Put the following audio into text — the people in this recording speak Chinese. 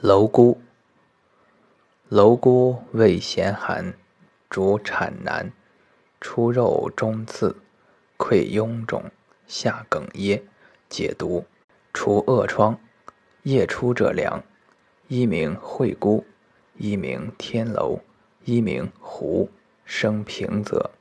蝼蛄，蝼蛄味咸寒，主产难，出肉中刺，溃臃肿，下哽咽，解毒，除恶疮。夜出者凉，一名惠姑，一名天楼，一名狐，生平泽。